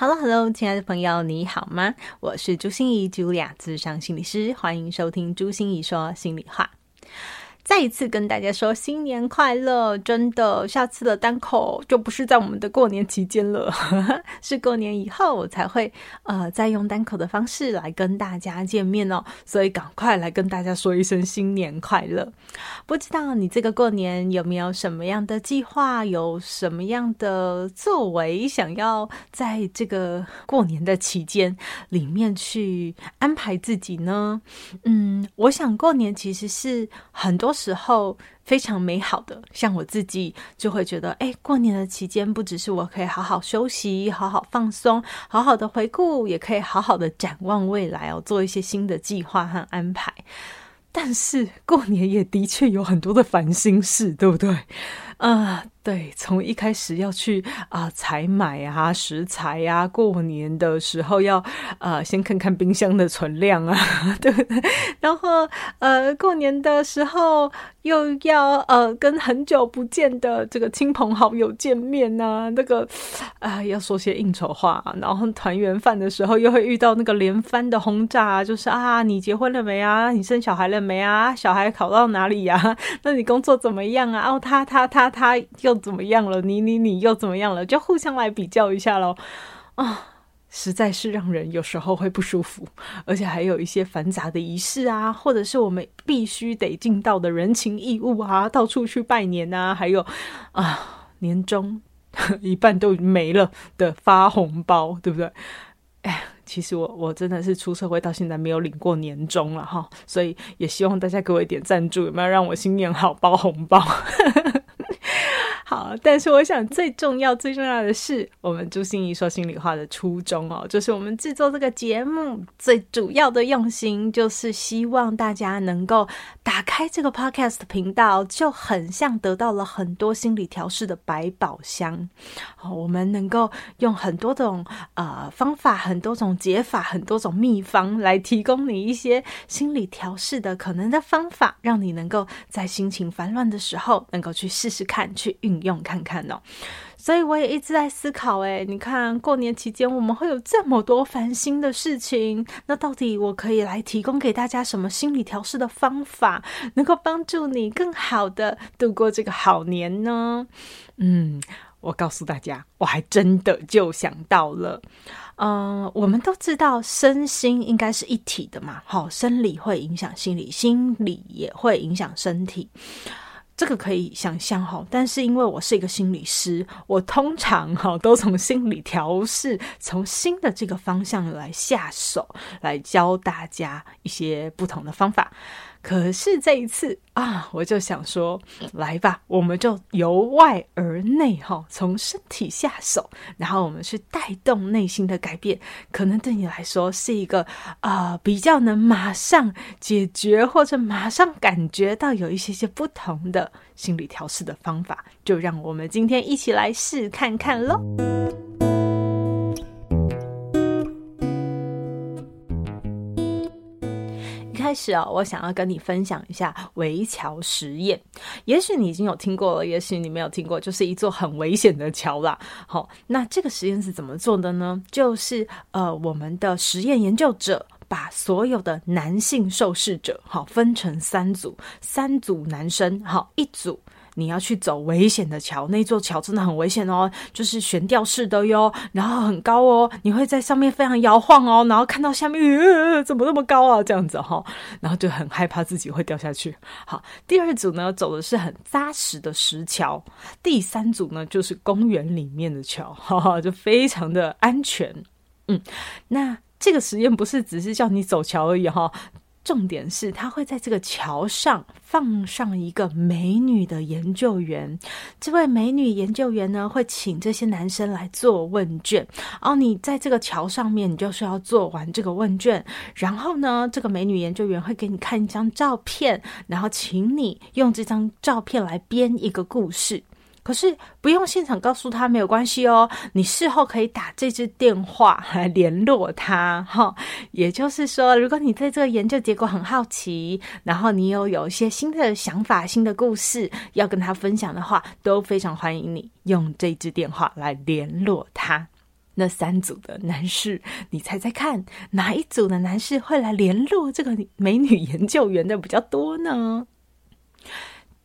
Hello，Hello，亲爱的朋友，你好吗？我是朱心怡，Julia，咨商心理师，欢迎收听朱心怡说心里话。再一次跟大家说新年快乐！真的，下次的单口就不是在我们的过年期间了，是过年以后我才会呃再用单口的方式来跟大家见面哦。所以赶快来跟大家说一声新年快乐！不知道你这个过年有没有什么样的计划，有什么样的作为，想要在这个过年的期间里面去安排自己呢？嗯，我想过年其实是很多。时候非常美好的，像我自己就会觉得，哎，过年的期间不只是我可以好好休息、好好放松、好好的回顾，也可以好好的展望未来哦，做一些新的计划和安排。但是过年也的确有很多的烦心事，对不对？啊、对，从一开始要去啊采买啊食材啊，过年的时候要呃先看看冰箱的存量啊，对 不对？然后呃过年的时候又要呃跟很久不见的这个亲朋好友见面呐、那个啊、要说些应酬话，然后团圆饭的时候又会遇到那个连番的轰炸，就是啊你结婚了没啊？你生小孩了没啊？小孩考到哪里呀、那你工作怎么样啊？哦他他他他他。又怎么样了？你你你又怎么样了？就互相来比较一下喽。啊，实在是让人有时候会不舒服，而且还有一些繁杂的仪式啊，或者是我们必须得尽到的人情义务啊，到处去拜年啊，还有啊，年终 一半都没了的发红包，对不对？哎，其实我我真的是出社会到现在没有领过年终了哈，所以也希望大家给我一点赞助，有没有让我新年好包红包？但是我想最重要、最重要的是，我们朱心怡说心里话的初衷哦，就是我们制作这个节目最主要的用心，就是希望大家能够打开这个 podcast 频道，就很像得到了很多心理调试的百宝箱。好，我们能够用很多种呃方法、很多种解法、很多种秘方来提供你一些心理调试的可能的方法，让你能够在心情烦乱的时候，能够去试试看，去运。用看看哦，所以我也一直在思考，哎，你看过年期间我们会有这么多烦心的事情，那到底我可以来提供给大家什么心理调试的方法，能够帮助你更好的度过这个好年呢？嗯，我告诉大家，我还真的就想到了，嗯、我们都知道身心应该是一体的嘛，好，生理会影响心理，心理也会影响身体。这个可以想象哈，但是因为我是一个心理师，我通常哈都从心理调试、从新的这个方向来下手，来教大家一些不同的方法。可是这一次啊，我就想说，来吧，我们就由外而内哈，从身体下手，然后我们去带动内心的改变，可能对你来说是一个啊、比较能马上解决或者马上感觉到有一些些不同的心理调试的方法，就让我们今天一起来试看看喽。开始啊，我想要跟你分享一下围桥实验。也许你已经有听过了，也许你没有听过，就是一座很危险的桥啦。好，那这个实验是怎么做的呢？就是呃，我们的实验研究者把所有的男性受试者，好，分成三组，三组男生，好，一组。你要去走危险的桥，那座桥真的很危险哦，就是悬吊式的哟，然后很高哦，你会在上面非常摇晃哦，然后看到下面，呃，怎么那么高啊？这样子哈，然后就很害怕自己会掉下去。好，第二组呢，走的是很扎实的石桥，第三组呢，就是公园里面的桥，哈哈，就非常的安全。嗯，那这个实验不是只是叫你走桥而已哈。重点是，他会在这个桥上放上一个美女的研究员。这位美女研究员呢，会请这些男生来做问卷。哦你在这个桥上面，你就是要做完这个问卷。然后呢，这个美女研究员会给你看一张照片，然后请你用这张照片来编一个故事。可是不用现场告诉他没有关系哦，你事后可以打这支电话来 联络他哈。也就是说，如果你对这个研究结果很好奇，然后你又有一些新的想法、新的故事要跟他分享的话，都非常欢迎你用这支电话来联络他。那三组的男士，你猜猜看，哪一组的男士会来联络这个美女研究员的比较多呢？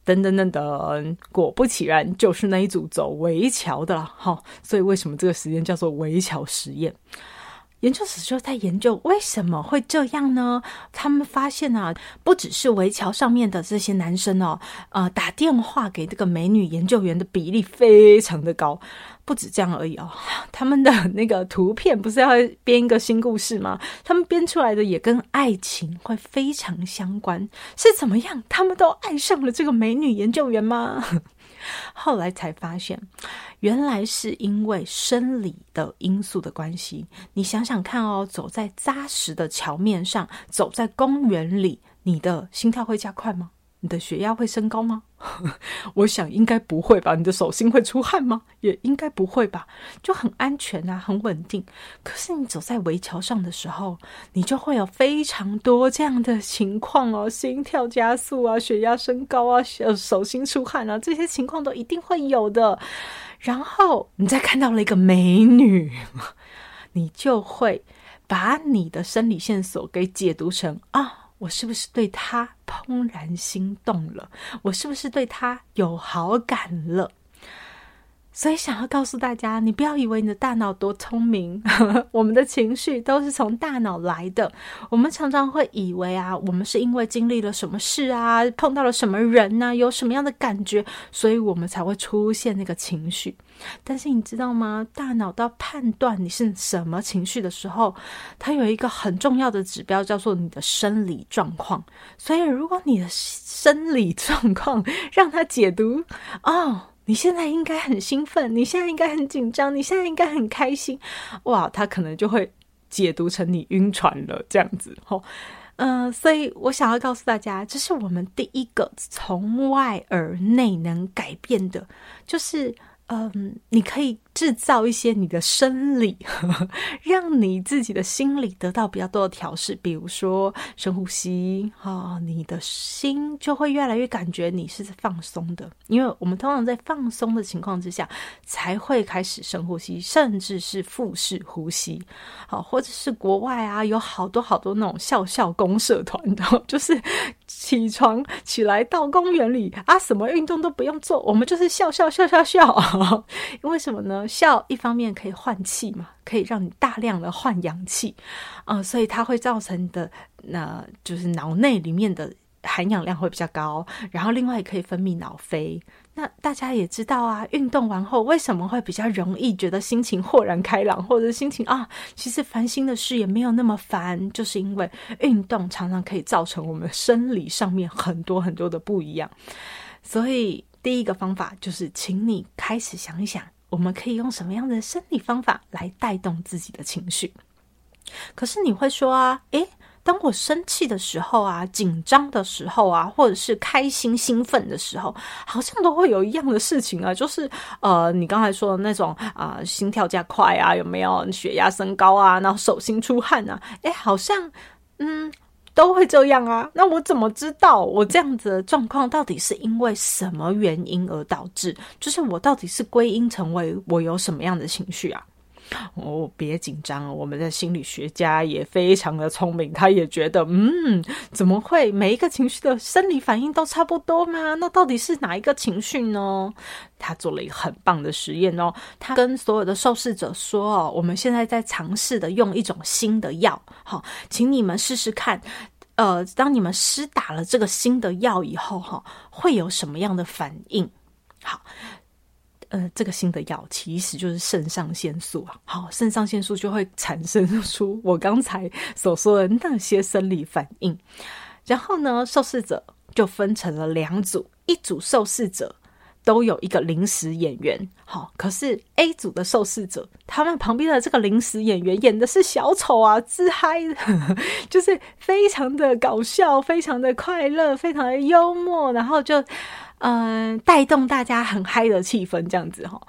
等等等等，果不其然，就是那一组走围桥的了哈。所以为什么这个实验叫做围桥实验？研究室就在研究为什么会这样呢？他们发现啊，不只是围桥上面的这些男生哦，呃，打电话给这个美女研究员的比例非常的高。不止这样而已哦，他们的那个图片不是要编一个新故事吗？他们编出来的也跟爱情会非常相关，是怎么样？他们都爱上了这个美女研究员吗？后来才发现，原来是因为生理的因素的关系。你想想看哦，走在扎实的桥面上，走在公园里，你的心跳会加快吗？你的血压会升高吗？我想应该不会吧。你的手心会出汗吗？也应该不会吧。就很安全啊，很稳定。可是你走在围桥上的时候，你就会有非常多这样的情况哦，心跳加速啊，血压升高啊，手心出汗啊，这些情况都一定会有的。然后你再看到了一个美女，你就会把你的生理线索给解读成啊。我是不是对他怦然心动了？我是不是对他有好感了？所以想要告诉大家，你不要以为你的大脑多聪明，我们的情绪都是从大脑来的。我们常常会以为啊，我们是因为经历了什么事啊，碰到了什么人啊，有什么样的感觉，所以我们才会出现那个情绪。但是你知道吗？大脑到判断你是什么情绪的时候，它有一个很重要的指标，叫做你的生理状况。所以如果你的生理状况让它解读哦。你现在应该很兴奋，你现在应该很紧张，你现在应该很开心，哇，他可能就会解读成你晕船了这样子，吼，嗯，所以我想要告诉大家，这是我们第一个从外而内能改变的，就是。嗯，你可以制造一些你的生理，呵呵，让你自己的心理得到比较多的调试。比如说深呼吸，哈、你的心就会越来越感觉你是放松的。因为我们通常在放松的情况之下，才会开始深呼吸，甚至是腹式呼吸。好，或者是国外啊，有好多好多那种笑笑公社团的，就是起床起来到公园里啊，什么运动都不用做，我们就是笑笑笑笑笑。因为什么呢？笑一方面可以换气嘛，可以让你大量的换氧气，啊、所以它会造成的，那、就是脑内里面的含氧量会比较高，然后另外也可以分泌脑啡。那大家也知道啊，运动完后为什么会比较容易觉得心情豁然开朗，或者心情啊，其实烦心的事也没有那么烦，就是因为运动常常可以造成我们生理上面很多很多的不一样，所以。第一个方法就是，请你开始想一想，我们可以用什么样的生理方法来带动自己的情绪。可是你会说啊，诶，当我生气的时候啊，紧张的时候啊，或者是开心兴奋的时候，好像都会有一样的事情啊，就是呃，你刚才说的那种啊，心跳加快啊，有没有血压升高啊，然后手心出汗啊，诶，好像嗯。都会这样啊，那我怎么知道我这样子的状况到底是因为什么原因而导致？就是我到底是归因成为我有什么样的情绪啊？哦，别紧张，我们的心理学家也非常的聪明，他也觉得，嗯，怎么会每一个情绪的生理反应都差不多吗？那到底是哪一个情绪呢？他做了一个很棒的实验哦，他跟所有的受试者说哦，我们现在在尝试的用一种新的药，好，请你们试试看，呃，当你们施打了这个新的药以后，哈，会有什么样的反应？好。呃，这个新的药其实就是肾上腺素啊。好，肾上腺素就会产生出我刚才所说的那些生理反应。然后呢，受试者就分成了两组，一组受试者。都有一个临时演员，好，可是 A 组的受试者，他们旁边的这个临时演员演的是小丑啊，自嗨，就是非常的搞笑，非常的快乐，非常的幽默，然后就嗯、呃、带动大家很嗨的气氛这样子哈。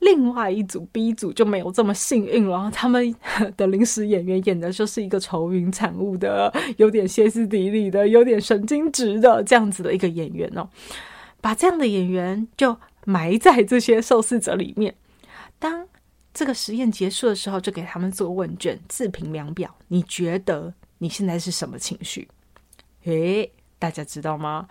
另外一组 B 组就没有这么幸运了，他们的临时演员演的就是一个愁云惨雾的，有点歇斯底里的，有点神经质的这样子的一个演员哦。把这样的演员就埋在这些受试者里面。当这个实验结束的时候，就给他们做问卷，自评量表。你觉得你现在是什么情绪？诶，大家知道吗？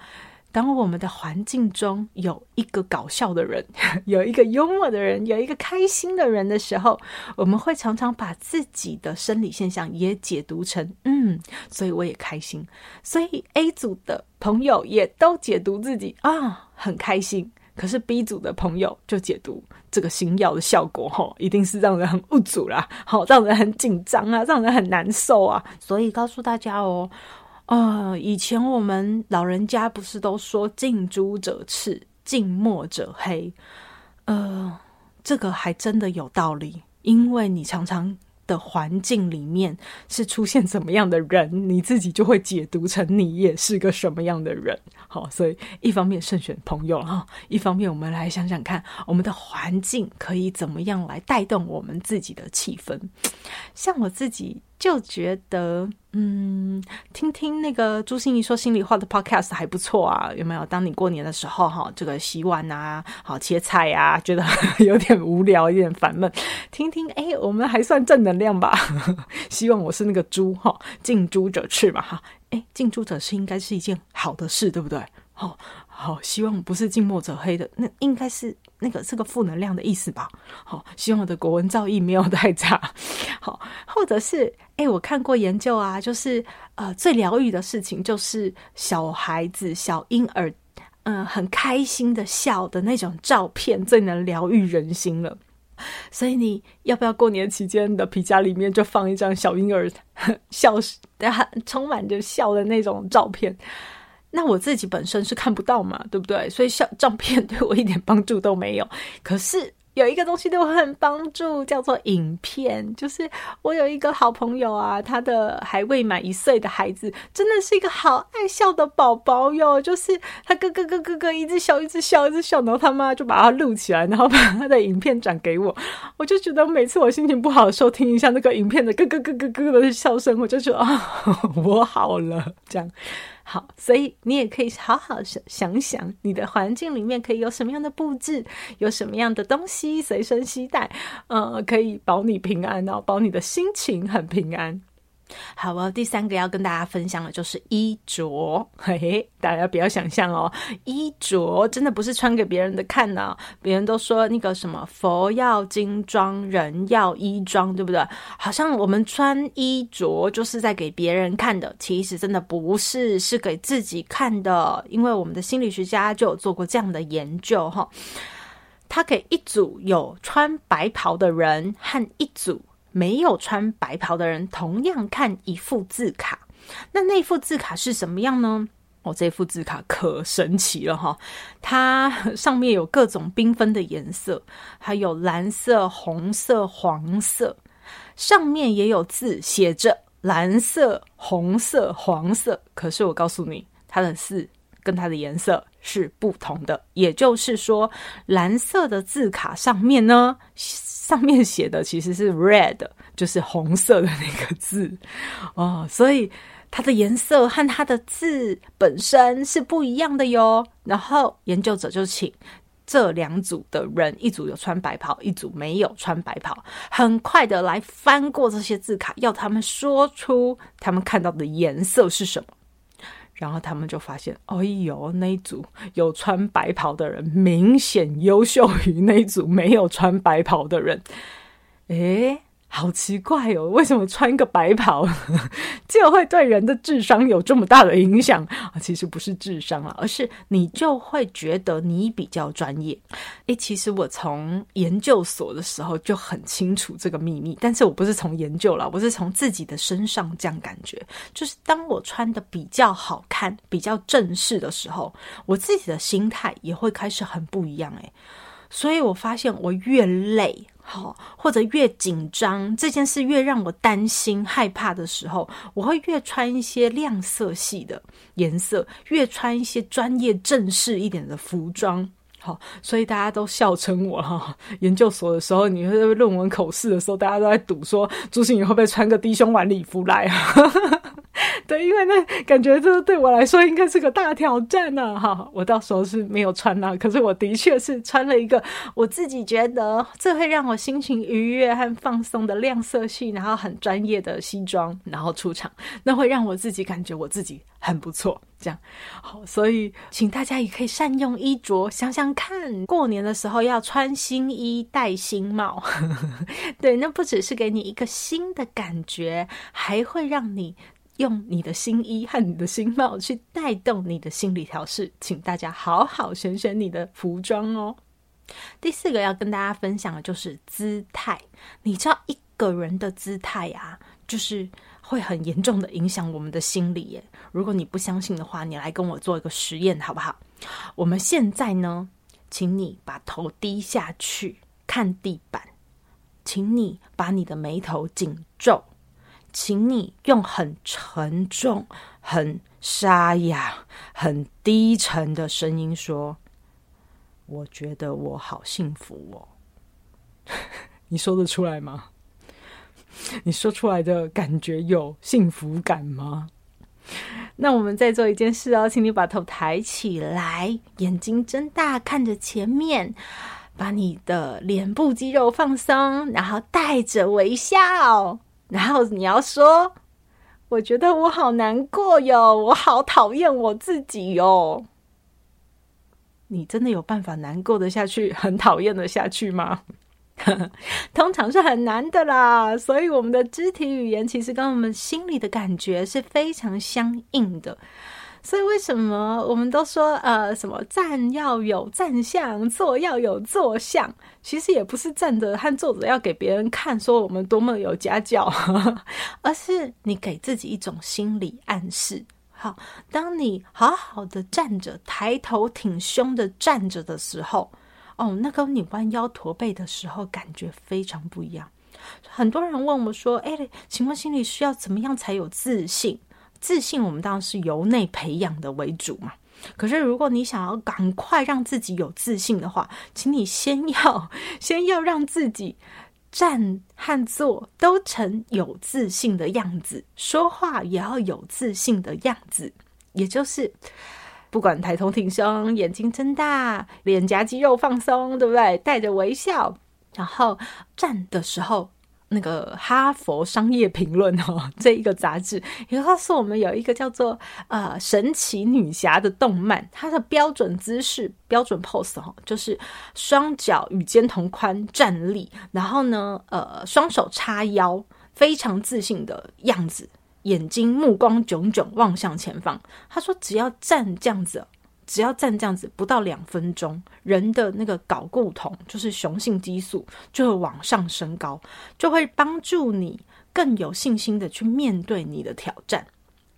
当我们的环境中有一个搞笑的人，有一个幽默的人，有一个开心的人的时候，我们会常常把自己的生理现象也解读成嗯，所以我也开心。所以 A 组的朋友也都解读自己啊很开心，可是 B 组的朋友就解读这个新药的效果吼，一定是让人很无助啦，好让人很紧张啊，让人很难受啊。所以告诉大家哦。啊、以前我们老人家不是都说“近朱者赤，近墨者黑”？呃，这个还真的有道理，因为你常常的环境里面是出现怎么样的人，你自己就会解读成你也是个什么样的人。好，所以一方面慎选朋友哈，一方面我们来想想看，我们的环境可以怎么样来带动我们自己的气氛。像我自己。就觉得，嗯，听听那个朱心怡说心里话的 podcast 还不错啊，有没有？当你过年的时候，哈，这个洗碗啊，好切菜啊，觉得有点无聊，有点烦闷，听听，哎，我们还算正能量吧。希望我是那个猪，哈，近朱者赤嘛，哈，哎，近朱者赤应该是一件好的事，对不对？好，好，希望不是近墨者黑的，那应该是。那个是个负能量的意思吧？好，希望我的国文造诣没有太差。好，或者是哎、我看过研究啊，就是呃，最疗愈的事情就是小孩子、小婴儿，嗯、很开心的笑的那种照片，最能疗愈人心了。所以你要不要过年期间的皮夹里面就放一张小婴儿 笑，充满着笑的那种照片？那我自己本身是看不到嘛，对不对？所以小照片对我一点帮助都没有。可是有一个东西对我很帮助，叫做影片。就是我有一个好朋友啊，他的还未满一岁的孩子，真的是一个好爱笑的宝宝哟。就是他咯咯咯咯咯一直笑，一直笑，一直笑，然后他妈就把他录起来，然后把他的影片转给我。我就觉得每次我心情不好的时候，听一下那个影片的咯咯咯咯咯的笑声，我就觉得啊，我好了，这样。好，所以你也可以好好想想想，你的环境里面可以有什么样的布置，有什么样的东西随身携带，呃，可以保你平安哦，保你的心情很平安。好哦，第三个要跟大家分享的就是衣着，嘿嘿，大家不要想象哦，衣着真的不是穿给别人的看呢。别人都说那个什么佛要金装，人要衣装，对不对？好像我们穿衣着就是在给别人看的，其实真的不是，是给自己看的。因为我们的心理学家就有做过这样的研究哈，他给一组有穿白袍的人和一组。没有穿白袍的人同样看一副字卡，那那副字卡是什么样呢？哦，这副字卡可神奇了哈！它上面有各种缤纷的颜色，还有蓝色、红色、黄色，上面也有字写着蓝色、红色、黄色。可是我告诉你，它的字跟它的颜色是不同的，也就是说，蓝色的字卡上面呢。上面写的其实是 red，就是红色的那个字哦，所以它的颜色和它的字本身是不一样的哟。然后研究者就请这两组的人，一组有穿白袍，一组没有穿白袍，很快的来翻过这些字卡，要他们说出他们看到的颜色是什么。然后他们就发现，哎呦，那一组有穿白袍的人明显优秀于那一组没有穿白袍的人。诶，好奇怪哦，为什么穿个白袍 就会对人的智商有这么大的影响啊？其实不是智商啊，而是你就会觉得你比较专业。诶，其实我从研究所的时候就很清楚这个秘密，但是我不是从研究了，我是从自己的身上这样感觉，就是当我穿的比较好看、比较正式的时候，我自己的心态也会开始很不一样诶。所以我发现我越累。好，或者越紧张，这件事越让我担心、害怕的时候，我会越穿一些亮色系的颜色，越穿一些专业、正式一点的服装。好，所以大家都笑称我哈。研究所的时候，你会论文口试的时候，大家都在赌说朱芯仪会不会穿个低胸晚礼服来啊？对，因为那感觉这对我来说应该是个大挑战呢。哈，我到时候是没有穿那，可是我的确是穿了一个我自己觉得这会让我心情愉悦和放松的亮色系，然后很专业的西装，然后出场，那会让我自己感觉我自己很不错。这样好，所以请大家也可以善用衣着，想想看，过年的时候要穿新衣、戴新帽，对，那不只是给你一个新的感觉，还会让你用你的新衣和你的新帽去带动你的心理调试。请大家好好选选你的服装哦。第四个要跟大家分享的就是姿态，你知道一个人的姿态啊，就是。会很严重的影响我们的心理耶。如果你不相信的话，你来跟我做一个实验好不好？我们现在呢，请你把头低下去看地板，请你把你的眉头紧皱，请你用很沉重、很沙哑、很低沉的声音说：“我觉得我好幸福哦。”你说得出来吗？你说出来的感觉有幸福感吗？那我们再做一件事哦，请你把头抬起来，眼睛睁大，看着前面，把你的脸部肌肉放松，然后带着微笑，然后你要说：“我觉得我好难过哟，我好讨厌我自己哟。”你真的有办法难过得下去，很讨厌的下去吗？通常是很难的啦，所以我们的肢体语言其实跟我们心里的感觉是非常相应的。所以为什么我们都说呃，什么站要有站相，坐要有坐相？其实也不是站着和坐着要给别人看，说我们多么有家教，而是你给自己一种心理暗示。好，当你好好的站着，抬头挺胸的站着的时候。哦，那跟你弯腰驼背的时候感觉非常不一样。很多人问我说：“哎，请问心理需要怎么样才有自信？自信我们当然是由内培养的为主嘛。可是如果你想要赶快让自己有自信的话，请你先要 先要让自己站和坐都成有自信的样子，说话也要有自信的样子，也就是。”不管抬头挺胸，眼睛睁大，脸颊肌肉放松，对不对？带着微笑，然后站的时候，那个《哈佛商业评论》哦，这一个杂志也告诉我们，有一个叫做呃神奇女侠的动漫，它的标准姿势、标准 pose 哈，就是双脚与肩同宽站立，然后呢，呃，双手叉腰，非常自信的样子。眼睛目光炯炯望向前方。他说：“只要站这样子，只要站这样子，不到两分钟，人的那个睾固酮，就是雄性激素，就会往上升高，就会帮助你更有信心的去面对你的挑战。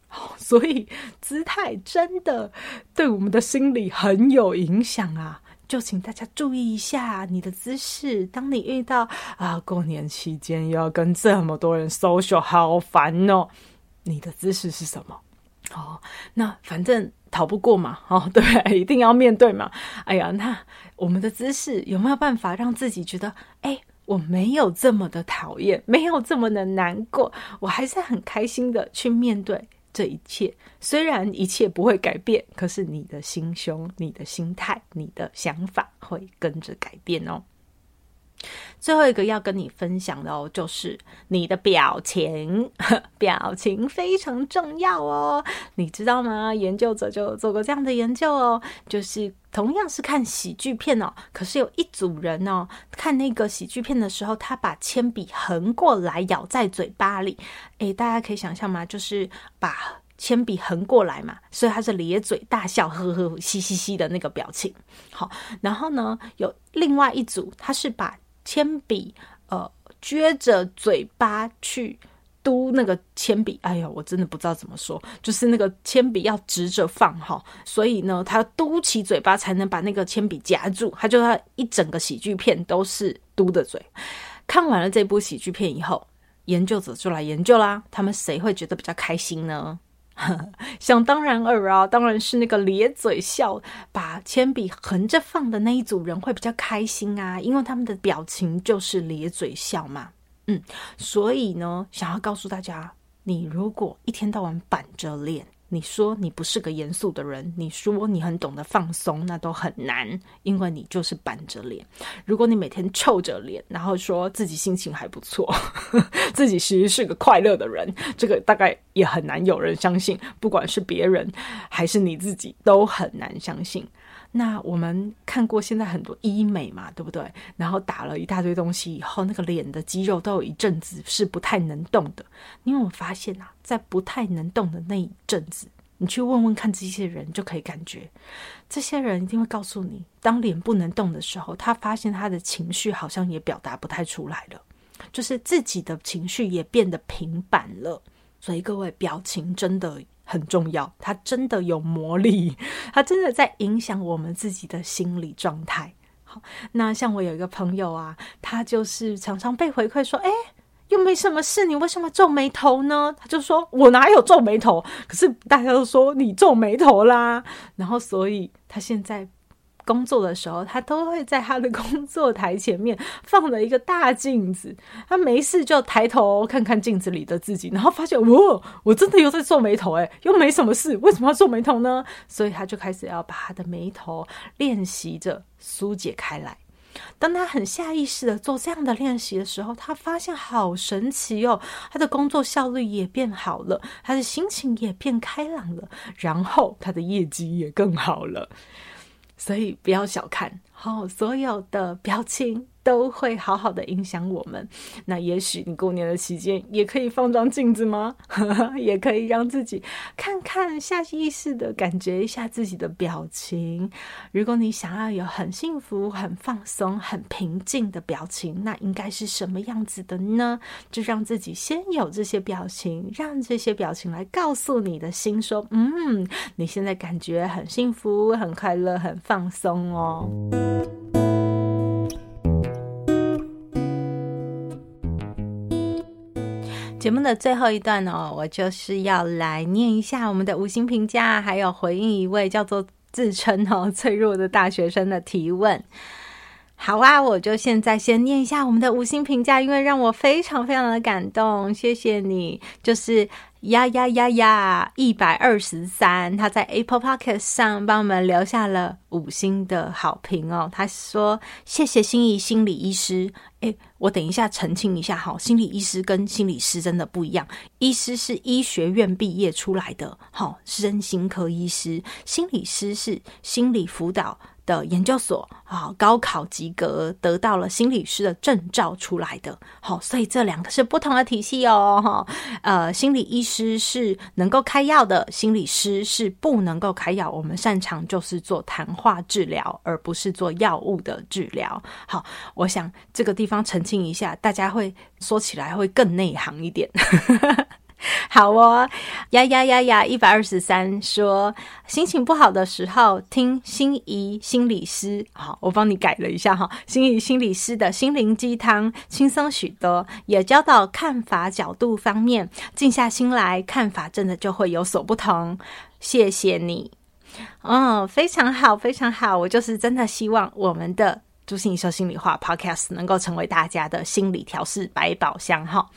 所以姿态真的对我们的心理很有影响啊！就请大家注意一下你的姿势。当你遇到啊，过年期间又要跟这么多人 social，好烦哦。”你的姿势是什么？哦，那反正逃不过嘛，哦，对，一定要面对嘛。哎呀，那我们的姿势有没有办法让自己觉得，哎，我没有这么的讨厌，没有这么的难过，我还是很开心的去面对这一切。虽然一切不会改变，可是你的心胸、你的心态、你的想法会跟着改变哦。最后一个要跟你分享的哦，就是你的表情，表情非常重要哦，你知道吗？研究者就做过这样的研究哦，就是同样是看喜剧片哦，可是有一组人哦，看那个喜剧片的时候，他把铅笔横过来咬在嘴巴里，诶，大家可以想象吗？就是把铅笔横过来嘛，所以他是咧嘴大笑，呵呵嘻嘻嘻的那个表情。好，然后呢，有另外一组，他是把铅笔，呃，撅着嘴巴去嘟那个铅笔。哎呀，我真的不知道怎么说，就是那个铅笔要直着放哈，所以呢，他嘟起嘴巴才能把那个铅笔夹住。他就他一整个喜剧片都是嘟的嘴。看完了这部喜剧片以后，研究者就来研究啦，他们谁会觉得比较开心呢？想当然尔啊，当然是那个咧嘴笑、把铅笔横着放的那一组人会比较开心啊，因为他们的表情就是咧嘴笑嘛。嗯，所以呢，想要告诉大家，你如果一天到晚板着脸。你说你不是个严肃的人，你说你很懂得放松，那都很难，因为你就是板着脸。如果你每天臭着脸，然后说自己心情还不错，自己其实是个快乐的人，这个大概也很难有人相信。不管是别人还是你自己，都很难相信。那我们看过现在很多医美嘛，对不对？然后打了一大堆东西以后，那个脸的肌肉都有一阵子是不太能动的。你有没有发现啊，在不太能动的那一阵子，你去问问看这些人，就可以感觉，这些人一定会告诉你，当脸不能动的时候，他发现他的情绪好像也表达不太出来了，就是自己的情绪也变得平板了。所以各位，表情真的。很重要，它真的有魔力，它真的在影响我们自己的心理状态。好，那像我有一个朋友啊，他就是常常被回馈说：“哎，又没什么事，你为什么皱眉头呢？”他就说：“我哪有皱眉头？可是大家都说你皱眉头啦。”然后，所以他现在。工作的时候，他都会在他的工作台前面放了一个大镜子。他没事就抬头看看镜子里的自己，然后发现，哇，我真的又在皱眉头，诶，又没什么事，为什么要皱眉头呢？所以他就开始要把他的眉头练习着疏解开来。当他很下意识的做这样的练习的时候，他发现好神奇哦，他的工作效率也变好了，他的心情也变开朗了，然后他的业绩也更好了。所以不要小看，好，所有的表情。都会好好的影响我们。那也许你过年的期间也可以放张镜子吗？也可以让自己看看，下意识的感觉一下自己的表情。如果你想要有很幸福、很放松、很平静的表情，那应该是什么样子的呢？就让自己先有这些表情，让这些表情来告诉你的心说：“嗯，你现在感觉很幸福、很快乐、很放松哦。”节目的最后一段哦，我就是要来念一下我们的五星评价，还有回应一位叫做自称哦 脆弱的大学生的提问。好啊，我就现在先念一下我们的五星评价，因为让我非常非常的感动，谢谢你，就是。呀呀呀呀！一百二十三，他在 Apple Podcast 上帮我们留下了五星的好评哦。他说：“谢谢心仪心理医师。”我等一下澄清一下哈，心理医师跟心理师真的不一样。医师是医学院毕业出来的，好，身心科医师；心理师是心理辅导。的研究所啊，高考及格，得到了心理师的证照出来的，好，所以这两个是不同的体系哦，哈，呃，心理医师是能够开药的，心理师是不能够开药，我们擅长就是做谈话治疗，而不是做药物的治疗。好，我想这个地方澄清一下，大家会说起来会更内行一点。好哦，呀呀呀呀！一百二十三说，心情不好的时候听心仪心理师，好，我帮你改了一下哈，心仪心理师的心灵鸡汤轻松许多，也教导看法角度方面，静下心来看法真的就会有所不同。谢谢你，哦，非常好，非常好，我就是真的希望我们的。朱心怡说心里话 Podcast 能够成为大家的心理调试百宝箱哈，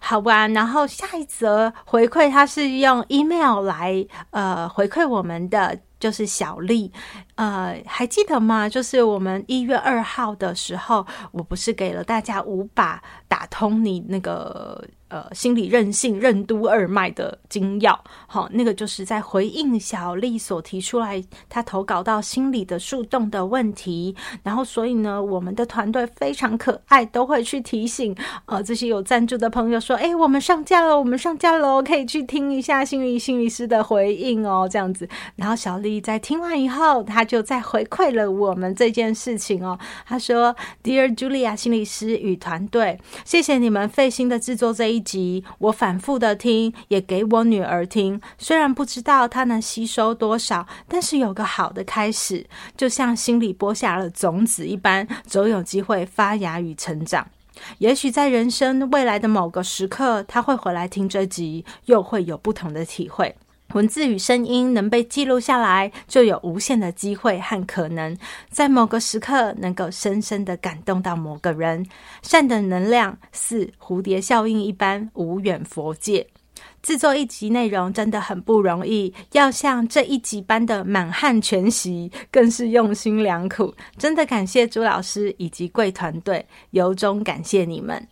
好吧。然后下一则回馈，它是用 email 来呃回馈我们的就是小丽，呃，还记得吗？就是我们一月二号的时候，我不是给了大家五把打通你那个。呃，心理韧性任督二脉的精要，好，那个就是在回应小丽所提出来，她投稿到心理的树洞的问题。然后，所以呢，我们的团队非常可爱，都会去提醒呃这些有赞助的朋友说：“哎，我们上架了，我们上架了，可以去听一下心理心理师的回应哦。”这样子。然后小丽在听完以后，她就再回馈了我们这件事情哦。她说：“Dear Julia 心理师与团队，谢谢你们费心的制作这一。”一集我反复的听，也给我女儿听。虽然不知道她能吸收多少，但是有个好的开始，就像心里播下了种子一般，总有机会发芽与成长。也许在人生未来的某个时刻，她会回来听这集，又会有不同的体会。文字与声音能被记录下来，就有无限的机会和可能，在某个时刻能够深深的感动到某个人。善的能量似蝴蝶效应一般无远佛界。制作一集内容真的很不容易，要像这一集般的满汉全席，更是用心良苦。真的感谢朱老师以及贵团队，由衷感谢你们。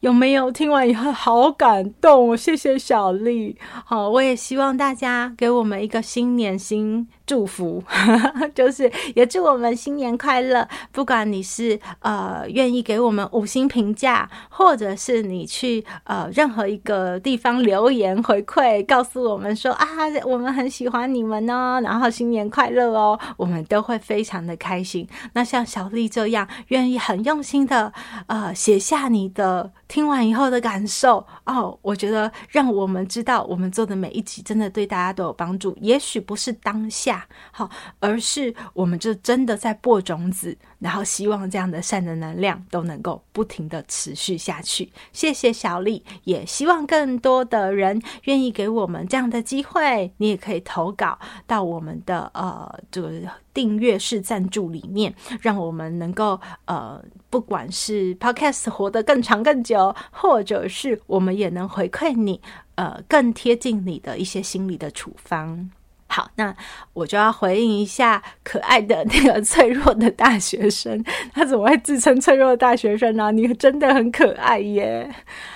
有没有听完以后好感动？谢谢小丽。好，我也希望大家给我们一个新年新祝福，就是也祝我们新年快乐。不管你是呃愿意给我们五星评价，或者是你去呃任何一个地方留言回馈，告诉我们说啊，我们很喜欢你们哦，然后新年快乐哦，我们都会非常的开心。那像小丽这样愿意很用心的呃写下你的听完以后的感受哦，我觉得让我们知道我们做的每一集真的对大家都有帮助。也许不是当下。好，而是我们就真的在播种子，然后希望这样的善的能量都能够不停的持续下去。谢谢小丽，也希望更多的人愿意给我们这样的机会。你也可以投稿到我们的呃这个订阅式赞助里面，让我们能够呃不管是 Podcast 活得更长更久，或者是我们也能回馈你呃更贴近你的一些心理的处方。好，那我就要回应一下可爱的那个脆弱的大学生，他怎么会自称脆弱的大学生呢？你真的很可爱耶！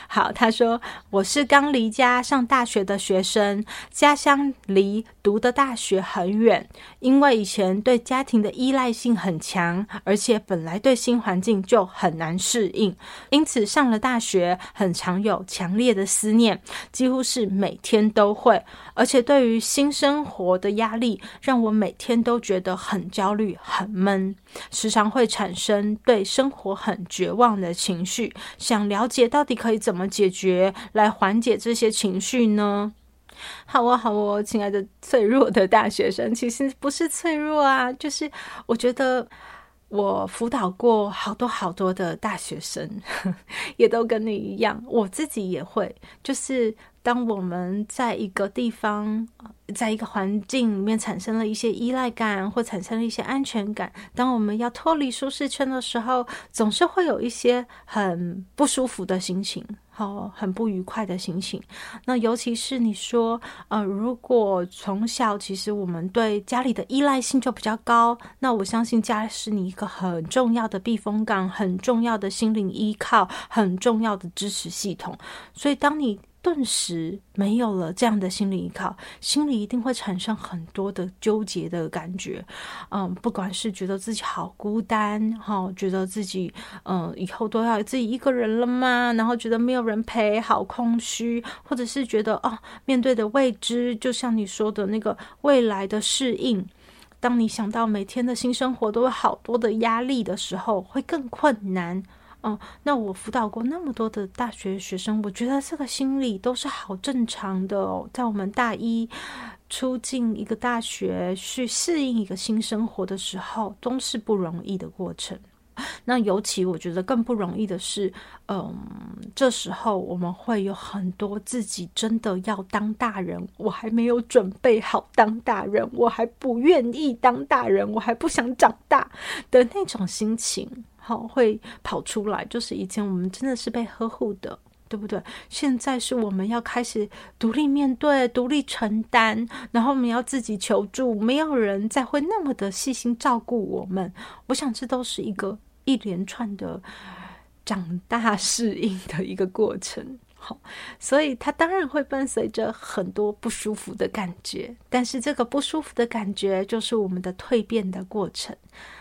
好，他说我是刚离家上大学的学生，家乡离读的大学很远，因为以前对家庭的依赖性很强，而且本来对新环境就很难适应，因此上了大学很常有强烈的思念，几乎是每天都会，而且对于新生活我的压力，让我每天都觉得很焦虑、很闷，时常会产生对生活很绝望的情绪，想了解到底可以怎么。解决来缓解这些情绪呢？好啊，好哦，亲爱的脆弱的大学生，其实不是脆弱啊，就是我觉得我辅导过好多好多的大学生，也都跟你一样，我自己也会，就是。当我们在一个地方，在一个环境里面产生了一些依赖感，或产生了一些安全感，当我们要脱离舒适圈的时候，总是会有一些很不舒服的心情，好，很不愉快的心情。那尤其是你说，呃，如果从小其实我们对家里的依赖性就比较高，那我相信家是你一个很重要的避风港，很重要的心灵依靠，很重要的支持系统。所以当你顿时没有了这样的心理依靠，心里一定会产生很多的纠结的感觉。嗯，不管是觉得自己好孤单，哈，觉得自己嗯以后都要自己一个人了吗？然后觉得没有人陪，好空虚，或者是觉得哦，面对的未知，就像你说的那个未来的适应，当你想到每天的新生活都有好多的压力的时候，会更困难。哦，那我辅导过那么多的大学学生，我觉得这个心理都是好正常的哦。在我们大一初进一个大学去适应一个新生活的时候，都是不容易的过程。那尤其我觉得更不容易的是，嗯，这时候我们会有很多自己真的要当大人，我还没有准备好当大人，我还不愿意当大人，我还不想长大的那种心情。好，会跑出来，就是以前我们真的是被呵护的，对不对？现在是我们要开始独立面对、独立承担，然后我们要自己求助，没有人再会那么的细心照顾我们。我想这都是一个一连串的长大适应的一个过程。好，所以它当然会伴随着很多不舒服的感觉，但是这个不舒服的感觉就是我们的蜕变的过程。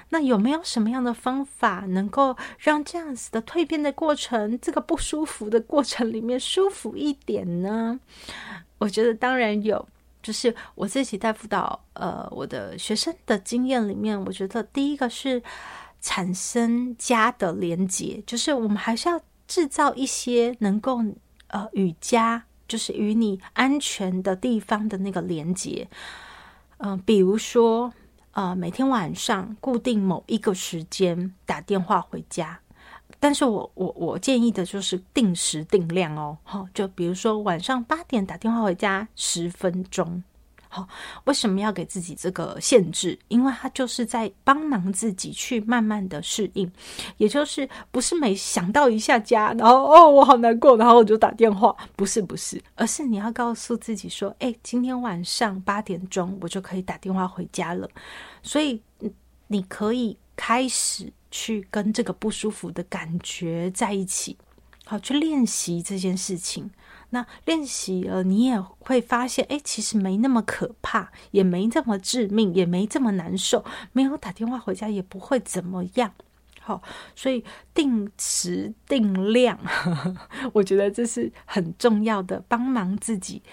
那有没有什么样的方法能够让这样子的蜕变的过程，这个不舒服的过程里面舒服一点呢？我觉得当然有，就是我自己带辅导，呃，我的学生的经验里面，我觉得第一个是产生家的连结，就是我们还是要制造一些能够呃与家，就是与你安全的地方的那个连接，嗯、比如说。呃，每天晚上固定某一个时间打电话回家，但是我我我建议的就是定时定量哦，好，就比如说晚上八点打电话回家十分钟。好，为什么要给自己这个限制？因为他就是在帮忙自己去慢慢的适应，也就是不是每想到一下家，然后哦，我好难过，然后我就打电话，不是不是，而是你要告诉自己说，哎，今天晚上八点钟我就可以打电话回家了，所以你可以开始去跟这个不舒服的感觉在一起，好，去练习这件事情。那练习了，你也会发现，哎，其实没那么可怕，也没这么致命，也没这么难受。没有打电话回家也不会怎么样。好，所以定时定量，我觉得这是很重要的，帮忙自己，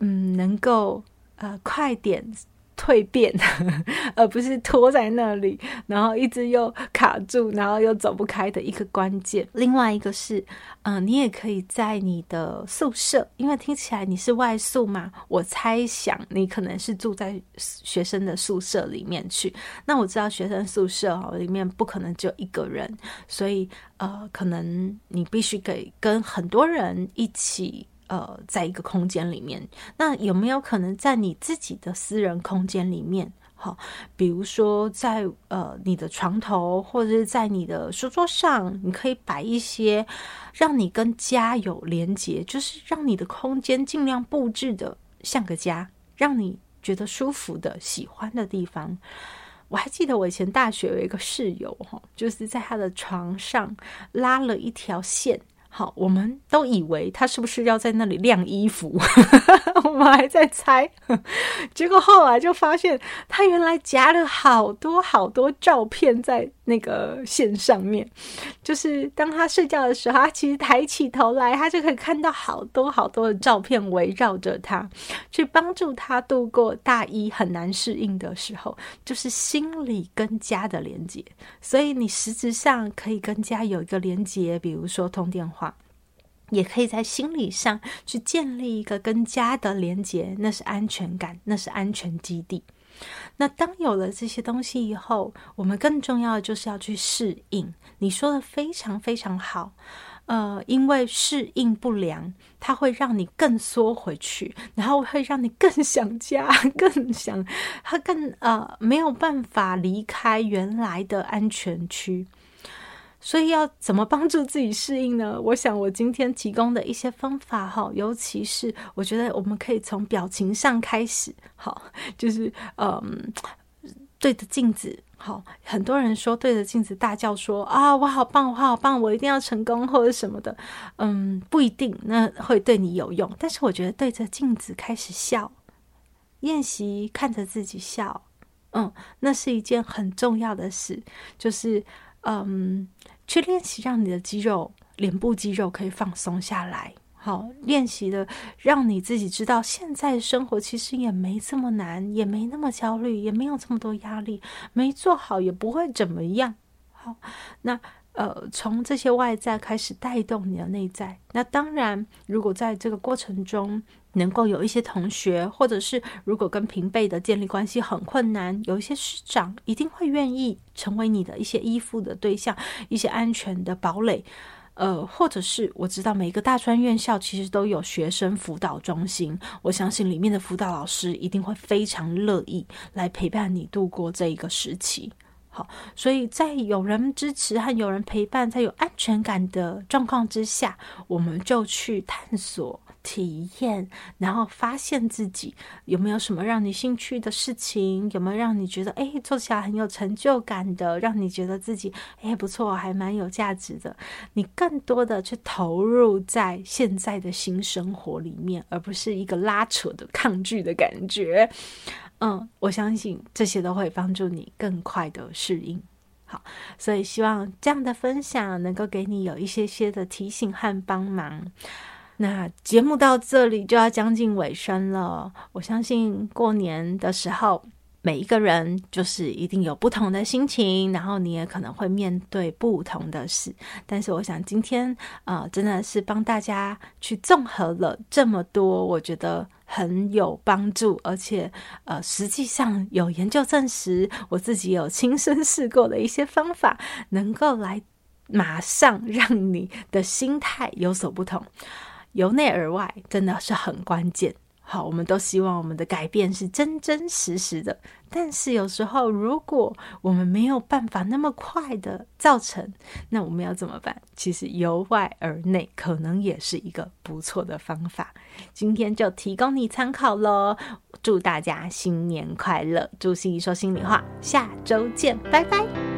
嗯，能够呃快点。蜕变，而不是拖在那里，然后一直又卡住，然后又走不开的一个关键。另外一个是，嗯、你也可以在你的宿舍，因为听起来你是外宿嘛，我猜想你可能是住在学生的宿舍里面去。那我知道学生宿舍哦里面不可能只有一个人，所以呃，可能你必须给跟很多人一起。呃，在一个空间里面，那有没有可能在你自己的私人空间里面？好，比如说在呃你的床头，或者是在你的书桌上，你可以摆一些让你跟家有连接，就是让你的空间尽量布置的像个家，让你觉得舒服的、喜欢的地方。我还记得我以前大学有一个室友，哈，就是在他的床上拉了一条线。好，我们都以为他是不是要在那里晾衣服，我们还在猜。结果后来就发现，他原来夹了好多好多照片在那个线上面。就是当他睡觉的时候，他其实抬起头来，他就可以看到好多好多的照片围绕着他，去帮助他度过大一很难适应的时候，就是心理跟家的连接。所以你实质上可以跟家有一个连接，比如说通电话。也可以在心理上去建立一个跟家的连结，那是安全感，那是安全基地。那当有了这些东西以后，我们更重要的就是要去适应。你说的非常非常好，呃，因为适应不良，它会让你更缩回去，然后会让你更想家，更想，它更呃没有办法离开原来的安全区。所以要怎么帮助自己适应呢？我想我今天提供的一些方法哈，尤其是我觉得我们可以从表情上开始，好，就是嗯，对着镜子，好，很多人说对着镜子大叫说啊，我好棒，我好棒，我一定要成功或者什么的，嗯，不一定那会对你有用，但是我觉得对着镜子开始笑，练习看着自己笑，嗯，那是一件很重要的事，就是。嗯，去练习让你的肌肉、脸部肌肉可以放松下来。好，练习的让你自己知道，现在生活其实也没这么难，也没那么焦虑，也没有这么多压力，没做好也不会怎么样。好，那。呃，从这些外在开始带动你的内在。那当然，如果在这个过程中能够有一些同学，或者是如果跟平辈的建立关系很困难，有一些师长一定会愿意成为你的一些依附的对象，一些安全的堡垒。呃，或者是我知道每个大专院校其实都有学生辅导中心，我相信里面的辅导老师一定会非常乐意来陪伴你度过这一个时期。好，所以在有人支持和有人陪伴，在有安全感的状况之下，我们就去探索。体验，然后发现自己有没有什么让你兴趣的事情，有没有让你觉得哎做起来很有成就感的，让你觉得自己哎不错，还蛮有价值的。你更多的去投入在现在的新生活里面，而不是一个拉扯的抗拒的感觉。嗯，我相信这些都会帮助你更快的适应。好，所以希望这样的分享能够给你有一些些的提醒和帮忙。那节目到这里就要将近尾声了。我相信过年的时候，每一个人就是一定有不同的心情，然后你也可能会面对不同的事。但是我想今天啊、呃，真的是帮大家去综合了这么多，我觉得很有帮助，而且呃，实际上有研究证实，我自己有亲身试过的一些方法，能够来马上让你的心态有所不同。由内而外真的是很关键。好，我们都希望我们的改变是真真实实的，但是有时候如果我们没有办法那么快的造成，那我们要怎么办？其实由外而内可能也是一个不错的方法。今天就提供你参考喽。祝大家新年快乐！祝心仪说心里话，下周见，拜拜。